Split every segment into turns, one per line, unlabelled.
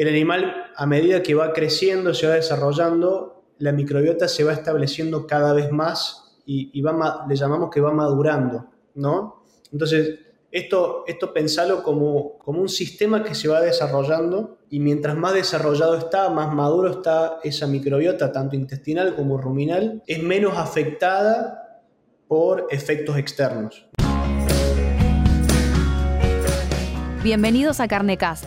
el animal a medida que va creciendo, se va desarrollando, la microbiota se va estableciendo cada vez más y, le llamamos que va madurando, ¿no? Entonces, esto, esto pensalo como, como un sistema que se va desarrollando y mientras más desarrollado está, más maduro está esa microbiota, tanto intestinal como ruminal, es menos afectada por efectos externos.
Bienvenidos a Carnecast,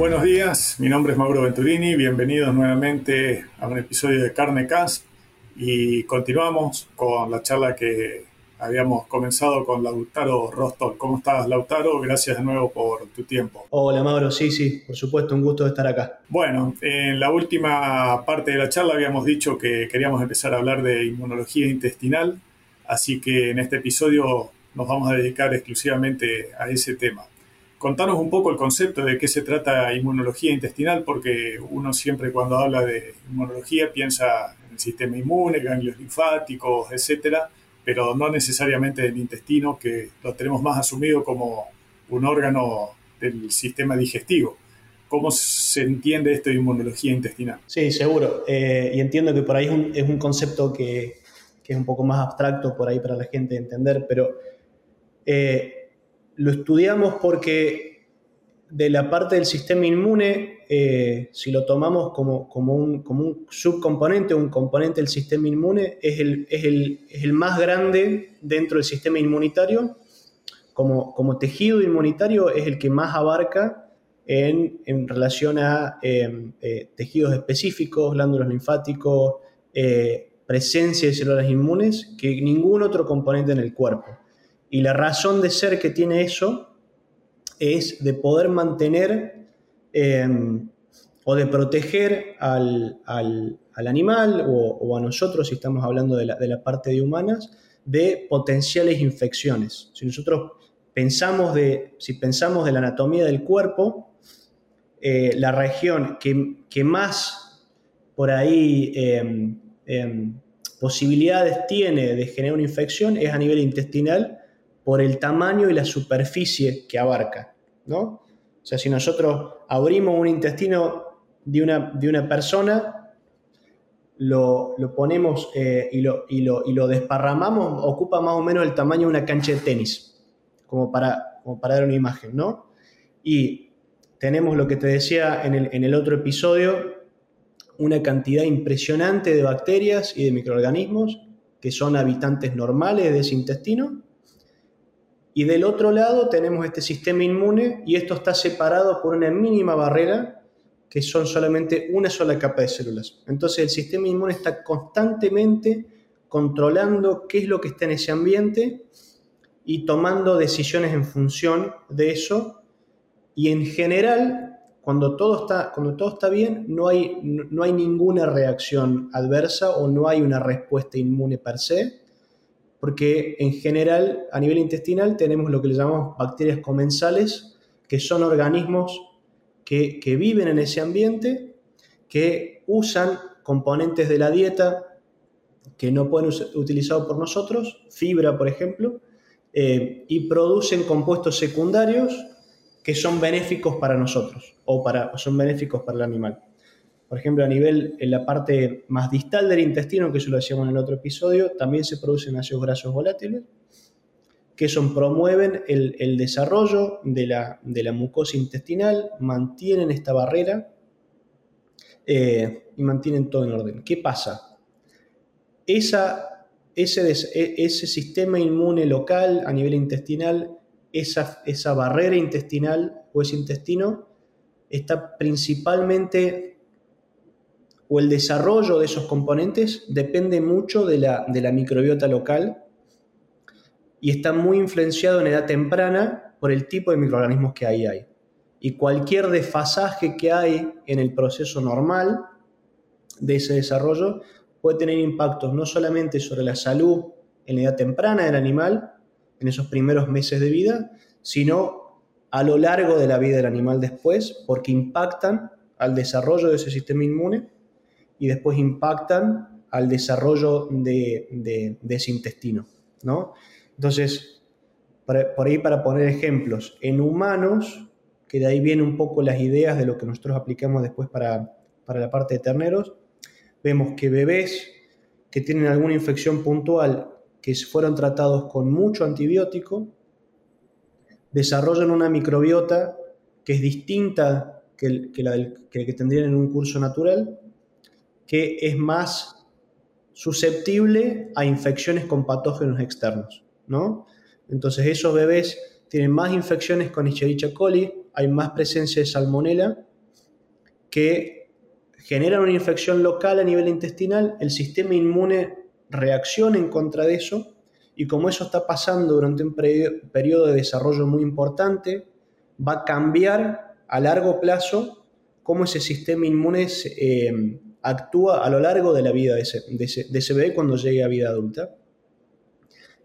Buenos días, mi nombre es Mauro Venturini, bienvenidos nuevamente a un episodio de Carne Cast y continuamos con la charla que habíamos comenzado con Lautaro Rostov. ¿Cómo estás, Lautaro? Gracias de nuevo por tu tiempo.
Hola, Mauro. Sí, sí, por supuesto, un gusto estar acá.
Bueno, en la última parte de la charla habíamos dicho que queríamos empezar a hablar de inmunología intestinal, así que en este episodio nos vamos a dedicar exclusivamente a ese tema. Contanos un poco el concepto de qué se trata inmunología intestinal, porque uno siempre cuando habla de inmunología piensa en el sistema inmune, ganglios linfáticos, etcétera, pero no necesariamente del intestino, que lo tenemos más asumido como un órgano del sistema digestivo. ¿Cómo se entiende esto de inmunología intestinal?
Sí, seguro. Eh, y entiendo que por ahí es un, concepto que, es un poco más abstracto por ahí para la gente entender, pero eh, lo estudiamos porque de la parte del sistema inmune, eh, si lo tomamos como, como, un, como, un, subcomponente, un componente del sistema inmune, es el, es el, es el más grande dentro del sistema inmunitario. Como, como, tejido inmunitario es el que más abarca en, en relación a em, eh, tejidos específicos, glándulos linfáticos, eh, presencia de células inmunes, que ningún otro componente en el cuerpo. Y la razón de ser que tiene eso es de poder mantener em, o de proteger al, animal o, a nosotros, si estamos hablando de la, parte de humanas, de potenciales infecciones. Si nosotros pensamos de, si pensamos de la anatomía del cuerpo, eh, la región que, más por ahí em, em, posibilidades tiene de generar una infección es a nivel intestinal por el tamaño y la superficie que abarca, ¿no? O sea, si nosotros abrimos un intestino de una, de una persona, lo, ponemos eh, y, lo, y, lo, desparramamos, ocupa más o menos el tamaño de una cancha de tenis, como para, para dar una imagen, ¿no? Y tenemos lo que te decía en el, en el otro episodio, una cantidad impresionante de bacterias y de microorganismos que son habitantes normales de ese intestino y del otro lado tenemos este sistema inmune y esto está separado por una mínima barrera que son solamente una sola capa de células. Entonces el sistema inmune está constantemente controlando qué es lo que está en ese ambiente y tomando decisiones en función de eso. Y en general, cuando todo está, cuando todo está bien, no hay, no hay ninguna reacción adversa o no hay una respuesta inmune per se porque en general a nivel intestinal tenemos lo que le llamamos bacterias comensales, que son organismos que, viven en ese ambiente, que usan componentes de la dieta que no pueden ser utilizados por nosotros, fibra por ejemplo, eh, y producen compuestos secundarios que son benéficos para nosotros o para, son benéficos para el animal. Por ejemplo, a nivel, en la parte más distal del intestino, que eso lo decíamos en el otro episodio, también se producen ácidos grasos volátiles, que son, promueven el, desarrollo de la, mucosa intestinal, mantienen esta barrera eh, y mantienen todo en orden. ¿Qué pasa? Esa, ese, e, ese, sistema inmune local a nivel intestinal, esa, esa barrera intestinal o ese intestino, está principalmente o el desarrollo de esos componentes depende mucho de la, microbiota local y está muy influenciado en edad temprana por el tipo de microorganismos que ahí hay. y cualquier desfasaje que hay en el proceso normal de ese desarrollo puede tener impactos no solamente sobre la salud en la edad temprana del animal, en esos primeros meses de vida, sino a lo largo de la vida del animal después, porque impactan al desarrollo de ese sistema inmune y después impactan al desarrollo de, ese intestino. ¿no? Entonces, por ahí para poner ejemplos, en humanos, que de ahí vienen un poco las ideas de lo que nosotros aplicamos después para, para la parte de terneros, vemos que bebés que tienen alguna infección puntual, que fueron tratados con mucho antibiótico, desarrollan una microbiota que es distinta que, la que tendrían en un curso natural, que es más susceptible a infecciones con patógenos externos, ¿no? Entonces esos bebés tienen más infecciones con Escherichia coli, hay más presencia de salmonela que generan una infección local a nivel intestinal, el sistema inmune reacciona en contra de eso y como eso está pasando durante un periodo de desarrollo muy importante, va a cambiar a largo plazo cómo ese sistema inmune eh, actúa a lo largo de la vida de ese, bebé cuando llegue a vida adulta.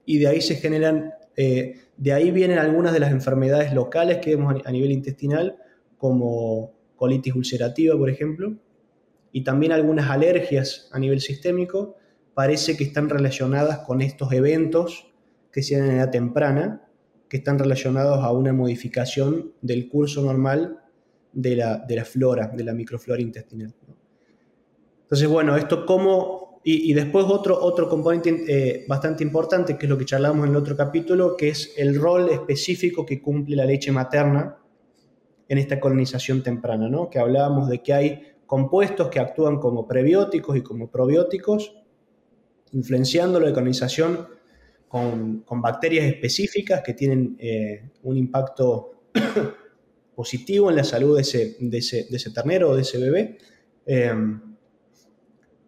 Y de ahí se generan, eh, de ahí vienen algunas de las enfermedades locales que vemos a nivel intestinal, como colitis ulcerativa, por ejemplo, y también algunas alergias a nivel sistémico, parece que están relacionadas con estos eventos que se dan en edad temprana, que están relacionados a una modificación del curso normal de la, de la flora, de la microflora intestinal. Entonces, bueno, esto como... Y, después otro, otro componente eh, bastante importante, que es lo que charlamos en el otro capítulo, que es el rol específico que cumple la leche materna en esta colonización temprana, ¿no? que hablábamos de que hay compuestos que actúan como prebióticos y como probióticos, influenciando la colonización con, bacterias específicas que tienen eh, un impacto positivo en la salud de ese, ternero o de ese bebé, em,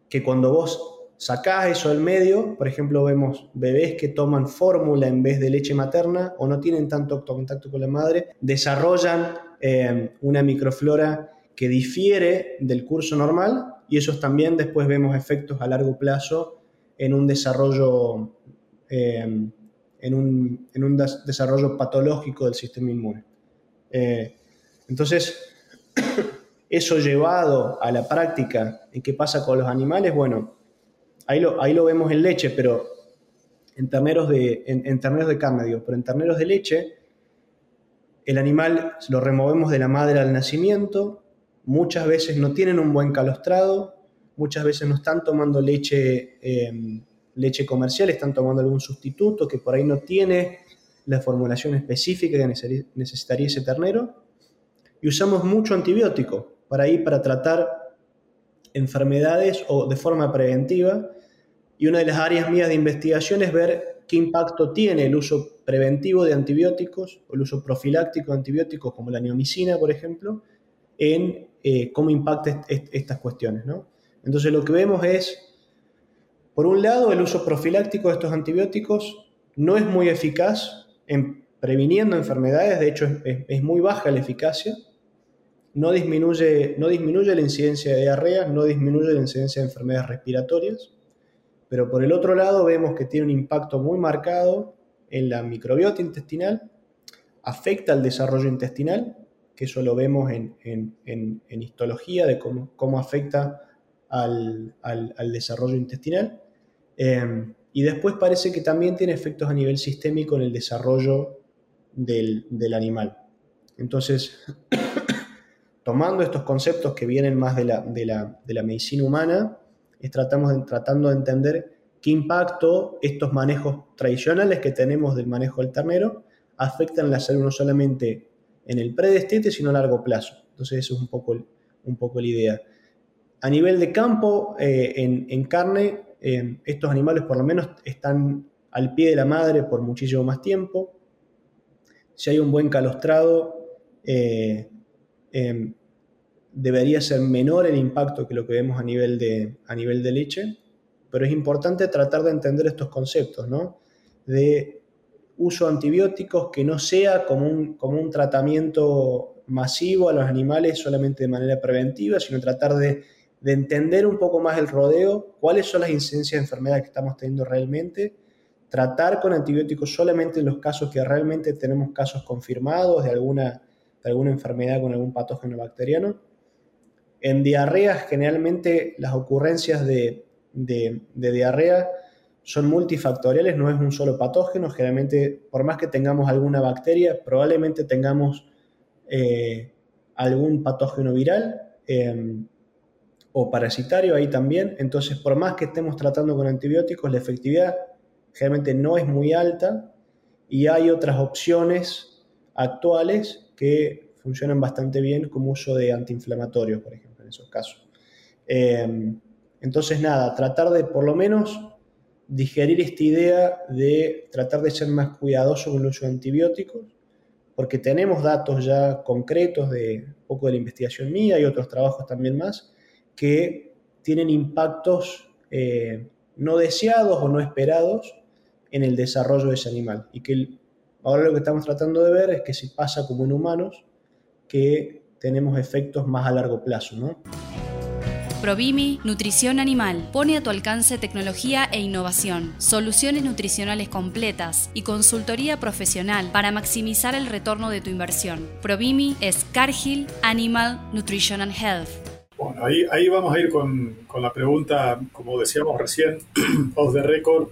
que cuando vos sacás eso del medio, por ejemplo, vemos bebés que toman fórmula en vez de leche materna o no tienen tanto contacto con la madre, desarrollan em, una microflora que difiere del curso normal y esos también después vemos efectos a largo plazo en un desarrollo, em, en, un, desarrollo patológico del sistema inmune. Eh, entonces, eso llevado a la práctica en qué pasa con los animales, bueno, ahí lo, ahí lo vemos en leche, pero en terneros de, en, terneros de carne, digo, pero en terneros de leche, el animal lo removemos de la madre al nacimiento, muchas veces no tienen un buen calostrado, muchas veces no están tomando leche, em, leche comercial, están tomando algún sustituto que por ahí no tiene la formulación específica que necesitaría ese ternero. Y usamos mucho antibiótico para ahí para tratar enfermedades o de forma preventiva. Y una de las áreas mías de investigación es ver qué impacto tiene el uso preventivo de antibióticos o el uso profiláctico de antibióticos como la neomicina, por ejemplo, en eh, cómo impacta estas cuestiones. ¿no? Entonces lo que vemos es, por un lado, el uso profiláctico de estos antibióticos no es muy eficaz en previniendo enfermedades, de hecho es, muy baja la eficacia, no disminuye, no disminuye la incidencia de diarrea, no disminuye la incidencia de enfermedades respiratorias, pero por el otro lado vemos que tiene un impacto muy marcado en la microbiota intestinal, afecta al desarrollo intestinal que eso lo vemos en, histología, de cómo, afecta al, desarrollo intestinal. Em, y después parece que también tiene efectos a nivel sistémico en el desarrollo del, animal. Entonces, tomando estos conceptos que vienen más de la, medicina humana, tratamos tratando de entender qué impacto estos manejos tradicionales que tenemos del manejo del ternero afectan la salud no solamente en el predestete, sino a largo plazo. Entonces, eso es un poco, un poco la idea. A nivel de campo, eh, en, carne, eh, estos animales por lo menos están al pie de la madre por muchísimo más tiempo. Si hay un buen calostrado, eh, debería ser menor el impacto que lo que vemos a nivel, de, a nivel de leche, pero es importante tratar de entender estos conceptos, ¿no? De uso de antibióticos que no sea como un, como un tratamiento masivo a los animales solamente de manera preventiva, sino tratar de, entender un poco más el rodeo, cuáles son las incidencias de enfermedad que estamos teniendo realmente, tratar con antibióticos solamente en los casos que realmente tenemos casos confirmados de alguna, alguna enfermedad con algún patógeno bacteriano. En diarreas, generalmente las ocurrencias de, de diarrea son multifactoriales, no es un solo patógeno. Generalmente, por más que tengamos alguna bacteria, probablemente tengamos eh, algún patógeno viral em, o parasitario ahí también. Entonces, por más que estemos tratando con antibióticos, la efectividad generalmente no es muy alta y hay otras opciones actuales que funcionan bastante bien como uso de antiinflamatorios, por ejemplo, en esos casos. Em, entonces, nada, tratar de por lo menos digerir esta idea de tratar de ser más cuidadoso con el uso de antibióticos, porque tenemos datos ya concretos de un poco de la investigación mía y otros trabajos también más, que tienen impactos eh, no deseados o no esperados en el desarrollo de ese animal. Y que ahora lo que estamos tratando de ver es que si pasa como en humanos, que tenemos efectos más a largo plazo, ¿no?
Provimi Nutrición Animal pone a tu alcance tecnología e innovación, soluciones nutricionales completas y consultoría profesional para maximizar el retorno de tu inversión. Provimi es Cargill Animal Nutrition and Health.
Bueno, ahí, ahí vamos a ir con, con la pregunta, como decíamos recién, off the record,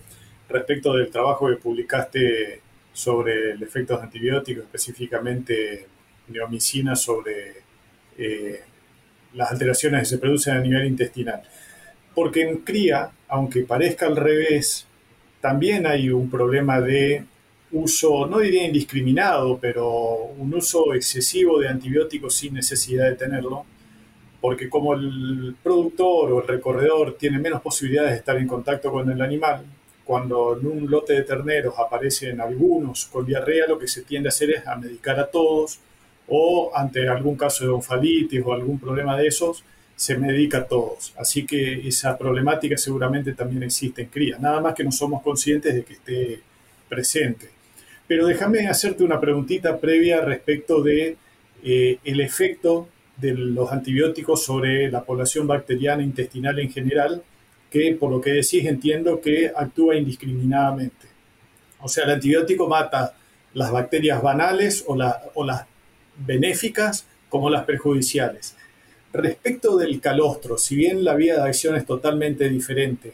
respecto del trabajo que publicaste sobre el efecto de antibióticos, específicamente neomicina sobre eh, las alteraciones que se producen a nivel intestinal. Porque en cría, aunque parezca al revés, también hay un problema de uso, no diría indiscriminado, pero un uso excesivo de antibióticos sin necesidad de tenerlo, porque como el productor o el recorredor tiene menos posibilidades de estar en contacto con el animal, cuando en un lote de terneros aparecen algunos con diarrea, lo que se tiende a hacer es a medicar a todos, o ante algún caso de onfalitis o algún problema de esos, se medica a todos. Así que esa problemática seguramente también existe en cría, nada más que no somos conscientes de que esté presente. Pero déjame hacerte una preguntita previa respecto de eh, el efecto de los antibióticos sobre la población bacteriana intestinal en general, que por lo que decís entiendo que actúa indiscriminadamente. O sea, el antibiótico mata las bacterias banales o, o las benéficas como las perjudiciales. Respecto del calostro, si bien la vía de acción es totalmente diferente,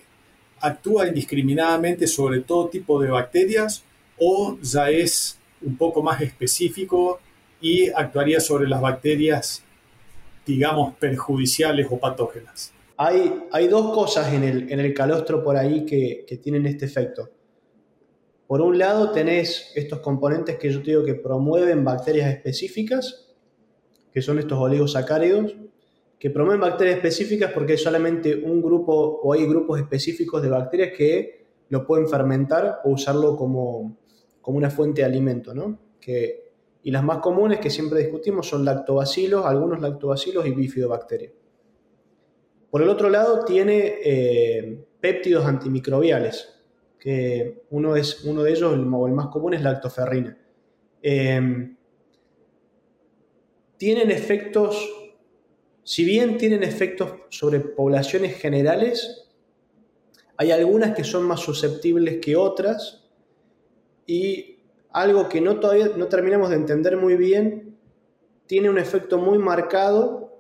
¿actúa indiscriminadamente sobre todo tipo de bacterias o ya es un poco más específico y actuaría sobre las bacterias, digamos, perjudiciales o patógenas?
Hay, dos cosas en el, calostro por ahí que, tienen este efecto. Por un lado tenés estos componentes que yo te digo que promueven bacterias específicas, que son estos oligosacáridos, que promueven bacterias específicas porque hay solamente un grupo o hay grupos específicos de bacterias que lo pueden fermentar o usarlo como, una fuente de alimento, ¿no? Y las más comunes que siempre discutimos son lactobacilos, algunos lactobacilos y bifidobacterias. Por el otro lado, tiene eh, péptidos antimicrobiales, que uno, es, uno de ellos, el, más común, es la lactoferrina. Em, tienen efectos, si bien tienen efectos sobre poblaciones generales, hay algunas que son más susceptibles que otras y algo que no, todavía no terminamos de entender muy bien, tiene un efecto muy marcado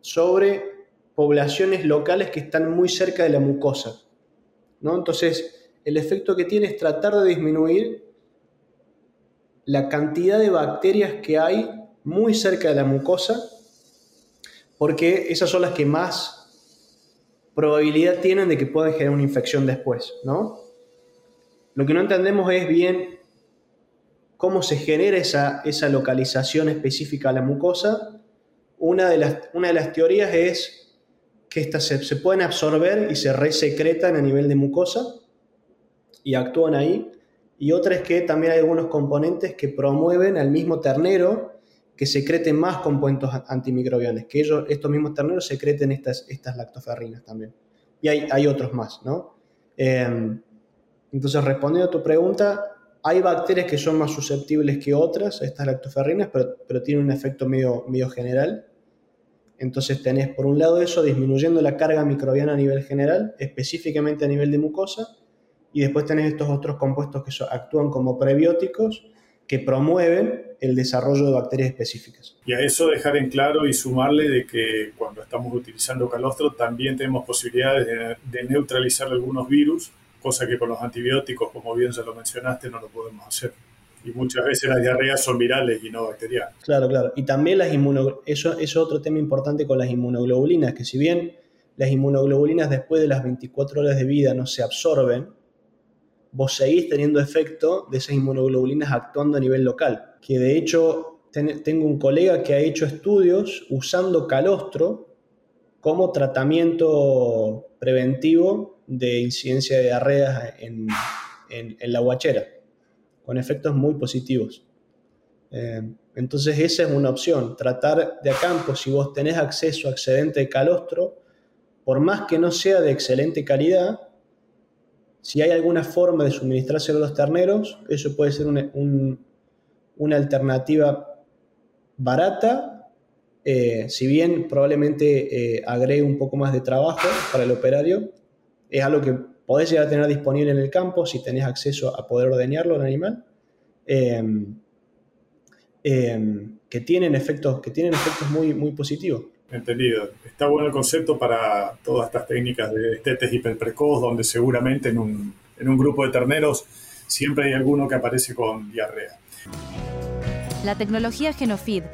sobre poblaciones locales que están muy cerca de la mucosa. ¿no? Entonces, el efecto que tiene es tratar de disminuir la cantidad de bacterias que hay muy cerca de la mucosa, porque esas son las que más probabilidad tienen de que puedan generar una infección después, ¿no? Lo que no entendemos es bien cómo se genera esa, esa localización específica a la mucosa. Una de las, una de las teorías es que estas se, pueden absorber y se resecretan a nivel de mucosa, y actúan ahí. Y otra es que también hay algunos componentes que promueven al mismo ternero que secreten más compuestos antimicrobianos, que ellos, estos mismos terneros secreten estas, estas lactoferrinas también. Y hay, hay otros más, ¿no? Em, entonces, respondiendo a tu pregunta, hay bacterias que son más susceptibles que otras a estas lactoferrinas, pero, pero tienen un efecto medio, medio general. Entonces tenés por un lado eso disminuyendo la carga microbiana a nivel general, específicamente a nivel de mucosa, y después tenés estos otros compuestos que actúan como prebióticos que promueven el desarrollo de bacterias específicas.
Y a eso dejar en claro y sumarle de que cuando estamos utilizando calostro también tenemos posibilidades de, neutralizar algunos virus, cosa que con los antibióticos, como bien ya lo mencionaste, no lo podemos hacer. Y muchas veces las diarreas son virales y no bacterianas.
Claro, claro. Y también las inmunoglobulinas, eso es otro tema importante con las inmunoglobulinas, que si bien las inmunoglobulinas después de las 24 horas de vida no se absorben, vos seguís teniendo efecto de esas inmunoglobulinas actuando a nivel local. Que de hecho tengo un colega que ha hecho estudios usando calostro como tratamiento preventivo de incidencia de diarreas en, la guachera, con efectos muy positivos. Eh, entonces esa es una opción, tratar de a campo, si vos tenés acceso a excedente de calostro, por más que no sea de excelente calidad, si hay alguna forma de suministrárselo a los terneros, eso puede ser una alternativa barata, eh, si bien probablemente eh, agregue un poco más de trabajo para el operario, es algo que podés llegar a tener disponible en el campo si tenés acceso a poder ordeñarlo al animal, em, em, que tienen efectos, que tienen efectos muy, muy positivos.
Entendido. Está bueno el concepto para todas estas técnicas de estetes hiperprecoz, donde seguramente en un, en un grupo de terneros siempre hay alguno que aparece con diarrea.
La tecnología Genofeed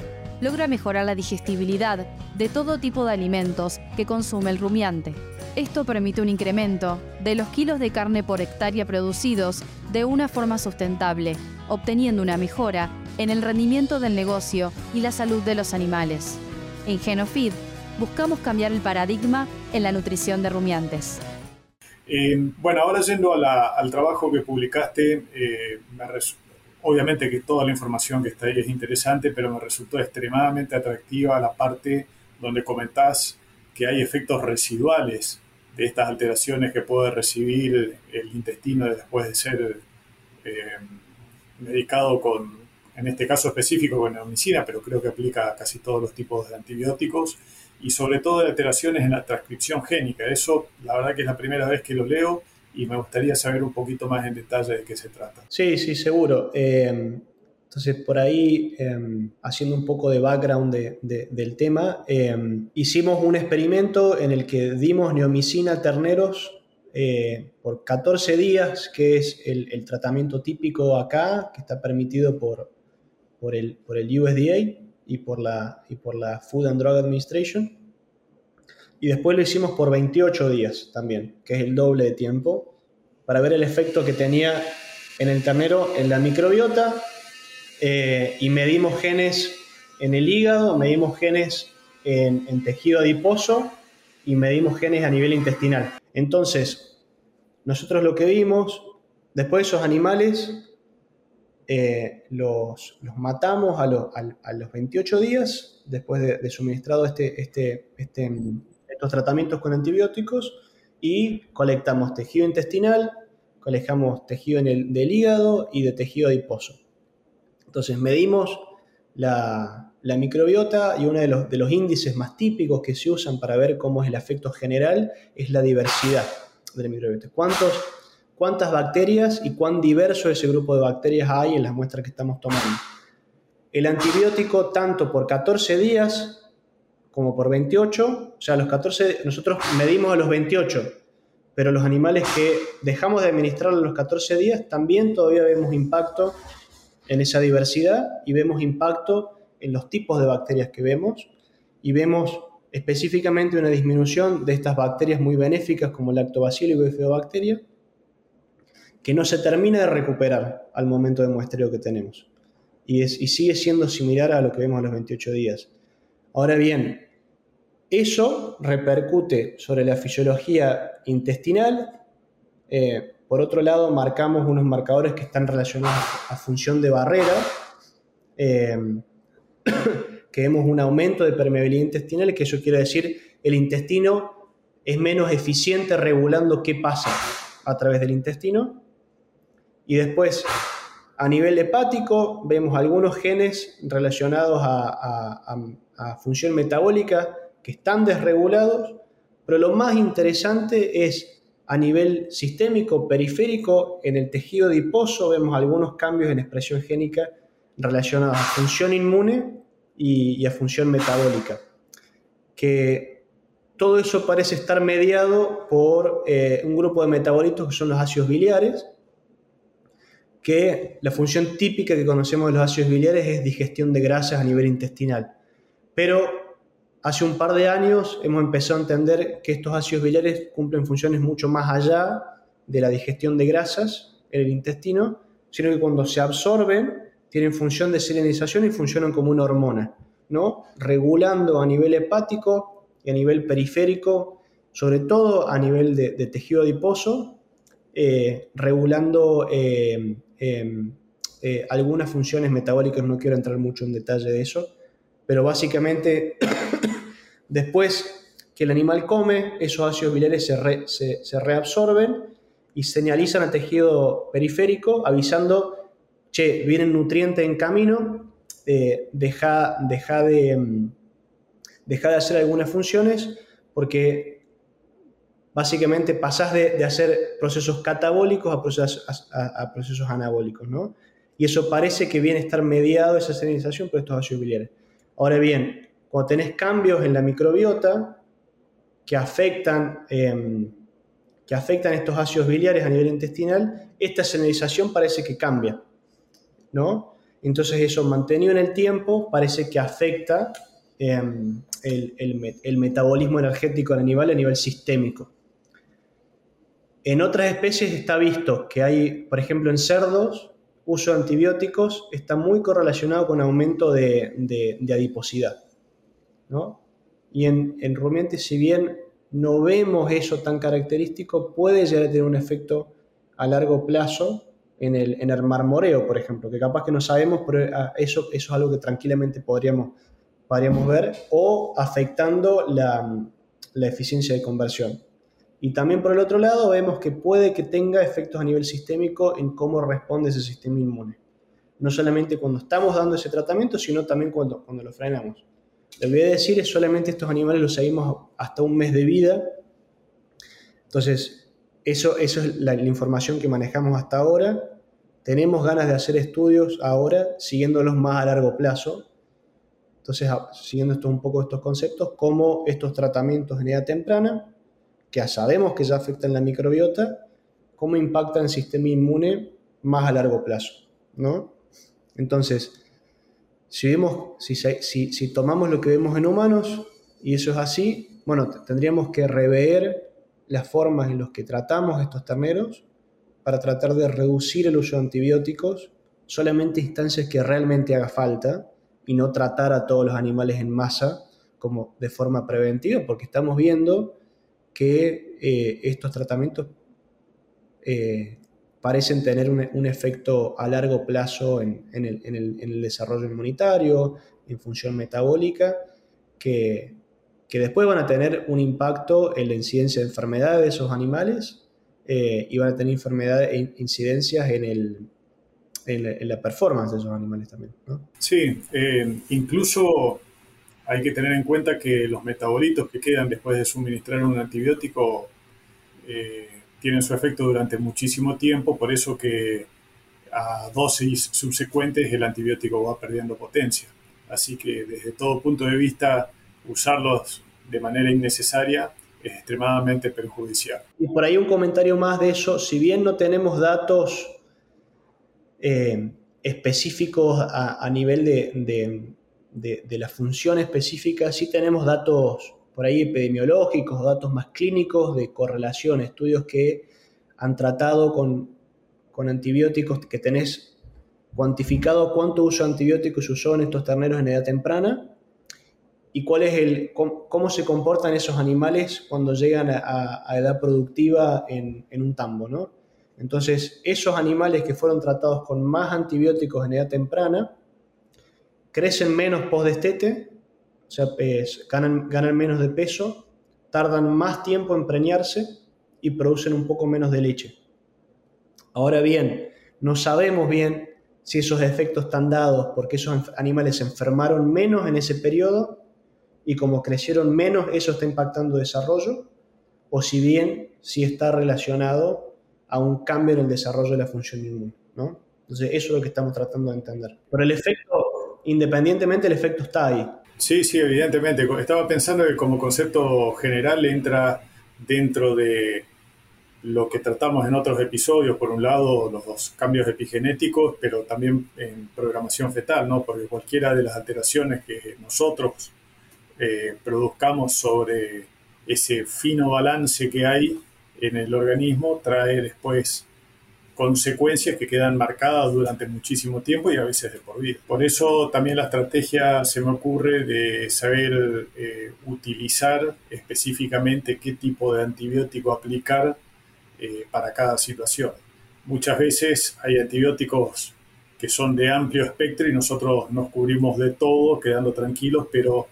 logra mejorar la digestibilidad de todo tipo de alimentos que consume el rumiante. Esto permite un incremento de los kilos de carne por hectárea producidos de una forma sustentable, obteniendo una mejora en el rendimiento del negocio y la salud de los animales. En Genofeed buscamos cambiar el paradigma en la nutrición de rumiantes.
Eh, bueno, ahora yendo al trabajo que publicaste, eh, obviamente que toda la información que está ahí es interesante, pero me resultó extremadamente atractiva la parte donde comentás que hay efectos residuales de estas alteraciones que puede recibir el intestino después de ser eh, medicado con en este caso específico con la omicina, pero creo que aplica a casi todos los tipos de antibióticos, y sobre todo alteraciones en la transcripción génica. Eso, la verdad que es la primera vez que lo leo y me gustaría saber un poquito más en detalle de qué se trata.
Sí, sí, seguro. Eh, entonces, por ahí, eh, haciendo un poco de background del tema, eh, hicimos un experimento en el que dimos neomicina a terneros por 14 días, que es el, tratamiento típico acá, que está permitido por, por el, por el USDA y por, la, y por la Food and Drug Administration. Y después lo hicimos por 28 días también, que es el doble de tiempo, para ver el efecto que tenía en el ternero en la microbiota. Eh, y medimos genes en el hígado, medimos genes en, tejido adiposo y medimos genes a nivel intestinal. Entonces, nosotros lo que vimos, después de esos animales eh, los, matamos a, los 28 días después de, suministrado este, este, este, estos tratamientos con antibióticos y colectamos tejido intestinal, colectamos tejido en el, del hígado y de tejido adiposo. Entonces medimos la, microbiota y uno de los, los índices más típicos que se usan para ver cómo es el efecto general es la diversidad de la microbiota. ¿Cuántos cuántas bacterias y cuán diverso ese grupo de bacterias hay en las muestras que estamos tomando. El antibiótico tanto por 14 días como por 28, o sea, los 14, nosotros medimos a los 28, pero los animales que dejamos de administrar a los 14 días también todavía vemos impacto en esa diversidad y vemos impacto en los tipos de bacterias que vemos y vemos específicamente una disminución de estas bacterias muy benéficas como lactobacillus y bifidobacteria que no se termina de recuperar al momento de muestreo que tenemos. Y, es, y sigue siendo similar a lo que vemos a los 28 días. Ahora bien, eso repercute sobre la fisiología intestinal. Eh, por otro lado, marcamos unos marcadores que están relacionados a función de barrera, eh, que vemos un aumento de permeabilidad intestinal, que eso quiere decir el intestino es menos eficiente regulando qué pasa a través del intestino y después, A nivel hepático, vemos algunos genes relacionados a, función metabólica que están desregulados, pero lo más interesante es a nivel sistémico, periférico, en el tejido adiposo vemos algunos cambios en expresión génica relacionados a función inmune y, a función metabólica. Que todo eso parece estar mediado por eh, un grupo de metabolitos que son los ácidos biliares, que la función típica que conocemos de los ácidos biliares es digestión de grasas a nivel intestinal. Pero hace un par de años hemos empezado a entender que estos ácidos biliares cumplen funciones mucho más allá de la digestión de grasas en el intestino, sino que cuando se absorben tienen función de selenización y funcionan como una hormona, ¿no? regulando a nivel hepático y a nivel periférico, sobre todo a nivel de, tejido adiposo, eh, regulando eh, eh, algunas funciones metabólicas, no quiero entrar mucho en detalle de eso, pero básicamente después que el animal come, esos ácidos biliares se, reabsorben y señalizan al tejido periférico avisando, che, vienen nutrientes en camino, eh, de, em, deja de hacer algunas funciones porque básicamente pasás de, hacer procesos catabólicos a procesos, a, procesos anabólicos, ¿no? Y eso parece que viene a estar mediado esa serenización por estos ácidos biliares. Ahora bien, cuando tenés cambios en la microbiota que afectan, em, que afectan estos ácidos biliares a nivel intestinal, esta serenización parece que cambia, ¿no? Entonces eso mantenido en el tiempo parece que afecta em, el, el, metabolismo energético del animal a nivel sistémico. En otras especies está visto que hay, por ejemplo, en cerdos, uso de antibióticos está muy correlacionado con aumento de, adiposidad. ¿no? Y en, en rumiantes, si bien no vemos eso tan característico, puede llegar a tener un efecto a largo plazo en el, en el marmoreo, por ejemplo, que capaz que no sabemos, pero ah, eso, eso es algo que tranquilamente podríamos, podríamos ver, o afectando la, la eficiencia de conversión. Y también por el otro lado vemos que puede que tenga efectos a nivel sistémico en cómo responde ese sistema inmune. No solamente cuando estamos dando ese tratamiento, sino también cuando, cuando lo frenamos. Lo que voy a decir es solamente estos animales los seguimos hasta un mes de vida. Entonces, eso, eso es la, información que manejamos hasta ahora. Tenemos ganas de hacer estudios ahora, siguiéndolos más a largo plazo. Entonces, siguiendo un poco estos conceptos, cómo estos tratamientos en edad temprana que sabemos que ya afectan la microbiota, cómo impactan el sistema inmune más a largo plazo, ¿no? Entonces, si, vemos, si, si, tomamos lo que vemos en humanos y eso es así, bueno, tendríamos que rever las formas en las que tratamos estos terneros para tratar de reducir el uso de antibióticos solamente instancias que realmente haga falta y no tratar a todos los animales en masa como de forma preventiva, porque estamos viendo que eh, estos tratamientos eh, parecen tener un, efecto a largo plazo en, el, desarrollo inmunitario, en función metabólica, que, después van a tener un impacto en la incidencia de enfermedades de esos animales eh, y van a tener enfermedades e incidencias en, el, en, la, performance de esos animales también.
Sí, incluso hay que tener en cuenta que los metabolitos que quedan después de suministrar un antibiótico eh, tienen su efecto durante muchísimo tiempo, por eso que a dosis subsecuentes el antibiótico va perdiendo potencia. Así que desde todo punto de vista, usarlos de manera innecesaria es extremadamente perjudicial.
Y por ahí un comentario más de eso, si bien no tenemos datos eh, específicos a, nivel de, de, la función específica, sí tenemos datos por ahí epidemiológicos, datos más clínicos de correlación, estudios que han tratado con, antibióticos, que tenés cuantificado cuánto uso de antibióticos se usó en estos terneros en edad temprana y cuál es el, cómo, se comportan esos animales cuando llegan a, edad productiva en, en, un tambo. ¿no? Entonces, esos animales que fueron tratados con más antibióticos en edad temprana, crecen menos post-destete, o sea, ganan, ganan menos de peso, tardan más tiempo en preñarse y producen un poco menos de leche. Ahora bien, no sabemos bien si esos efectos están dados porque esos animales se enfermaron menos en ese periodo y como crecieron menos, eso está impactando desarrollo, o si bien si está relacionado a un cambio en el desarrollo de la función inmune. ¿no? Entonces, eso es lo que estamos tratando de entender. Pero el efecto, independientemente, el efecto está ahí.
Sí, sí, evidentemente. Estaba pensando que como concepto general entra dentro de lo que tratamos en otros episodios, por un lado los cambios epigenéticos, pero también en programación fetal, ¿no? Porque cualquiera de las alteraciones que nosotros eh, produzcamos sobre ese fino balance que hay en el organismo trae después consecuencias que quedan marcadas durante muchísimo tiempo y a veces de por vida. Por eso también la estrategia se me ocurre de saber eh, utilizar específicamente qué tipo de antibiótico aplicar eh, para cada situación. Muchas veces hay antibióticos que son de amplio espectro y nosotros nos cubrimos de todo quedando tranquilos, pero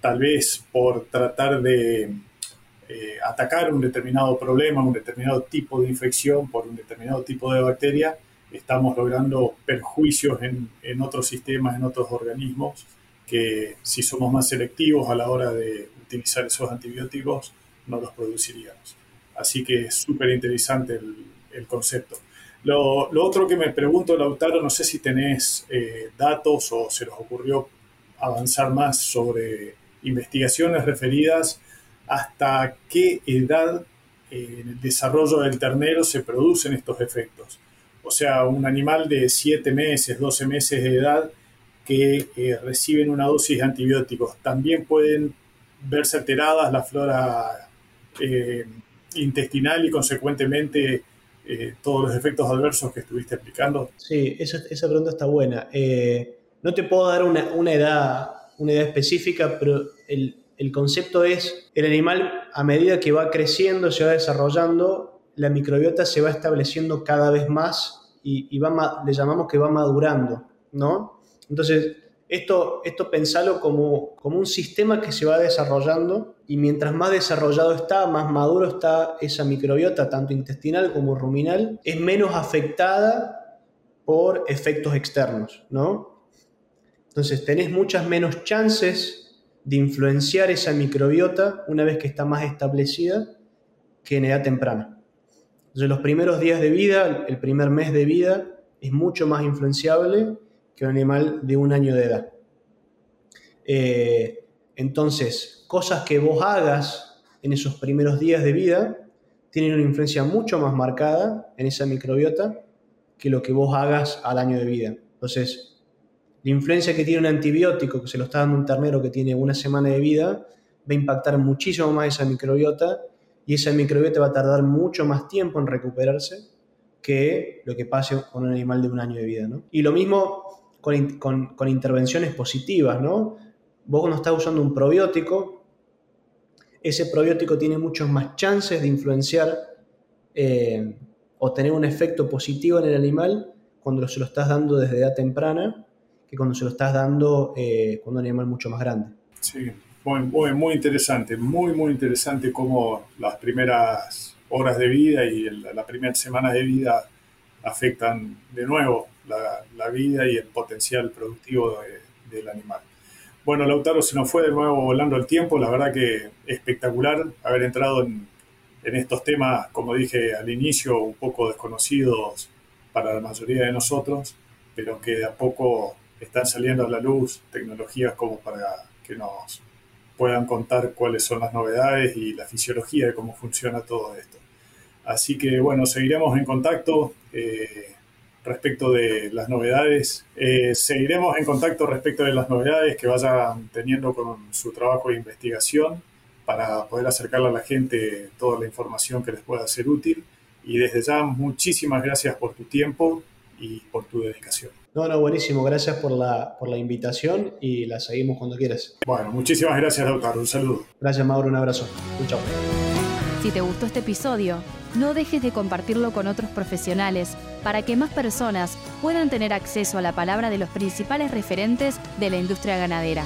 tal vez por tratar de eh, atacar un determinado problema, un determinado tipo de infección por un determinado tipo de bacteria, estamos logrando perjuicios en, en otros sistemas, en otros organismos, que si somos más selectivos a la hora de utilizar esos antibióticos, no los produciríamos. Así que es súper interesante el, el, concepto. Lo, lo, otro que me pregunto, Lautaro, no sé si tenés eh, datos o se les ocurrió avanzar más sobre investigaciones referidas hasta qué edad eh, en el desarrollo del ternero se producen estos efectos. O sea, un animal de 7 meses, 12 meses de edad que eh, reciben una dosis de antibióticos, también pueden verse alteradas la flora eh, intestinal y consecuentemente eh, todos los efectos adversos que estuviste explicando.
Sí, esa, esa pregunta está buena. No te puedo dar una, una, edad, una edad específica, pero el, el concepto es, el animal a medida que va creciendo, se va desarrollando, la microbiota se va estableciendo cada vez más y, va, le llamamos que va madurando, ¿no? Entonces, esto, esto pensalo como, como un sistema que se va desarrollando y mientras más desarrollado está, más maduro está esa microbiota, tanto intestinal como ruminal, es menos afectada por efectos externos, ¿no? Entonces, tenés muchas menos chances de influenciar esa microbiota una vez que está más establecida que en edad temprana. Entonces los primeros días de vida, el primer mes de vida, es mucho más influenciable que un animal de un año de edad. Eh, entonces, cosas que vos hagas en esos primeros días de vida tienen una influencia mucho más marcada en esa microbiota que lo que vos hagas al año de vida. Entonces, la influencia que tiene un antibiótico que se lo está dando un ternero que tiene una semana de vida va a impactar muchísimo más esa microbiota y esa microbiota va a tardar mucho más tiempo en recuperarse que lo que pase con un animal de un año de vida. ¿no? Y lo mismo con, intervenciones positivas. ¿no? Vos cuando estás usando un probiótico, ese probiótico tiene muchas más chances de influenciar eh, o tener un efecto positivo en el animal cuando se lo estás dando desde edad temprana que cuando se lo estás dando eh, cuando un animal mucho más grande.
Sí, muy, muy, interesante, muy, muy interesante cómo las primeras horas de vida y el, la primera semana de vida afectan de nuevo la, vida y el potencial productivo de, del animal. Bueno, Lautaro, se nos fue de nuevo volando el tiempo, la verdad que espectacular haber entrado en, en estos temas, como dije al inicio, un poco desconocidos para la mayoría de nosotros, pero que de a poco están saliendo a la luz tecnologías como para que nos puedan contar cuáles son las novedades y la fisiología de cómo funciona todo esto. Así que bueno, seguiremos en contacto eh, respecto de las novedades. Eh, seguiremos en contacto respecto de las novedades que vayan teniendo con su trabajo de investigación para poder acercarle a la gente toda la información que les pueda ser útil. Y desde ya, muchísimas gracias por tu tiempo y por tu dedicación.
No, no, buenísimo. Gracias por la, por la invitación y la seguimos cuando quieras.
Bueno, muchísimas gracias, Lautaro. Un saludo.
Gracias, Mauro. Un abrazo. Un chao.
Si te gustó este episodio, no dejes de compartirlo con otros profesionales para que más personas puedan tener acceso a la palabra de los principales referentes de la industria ganadera.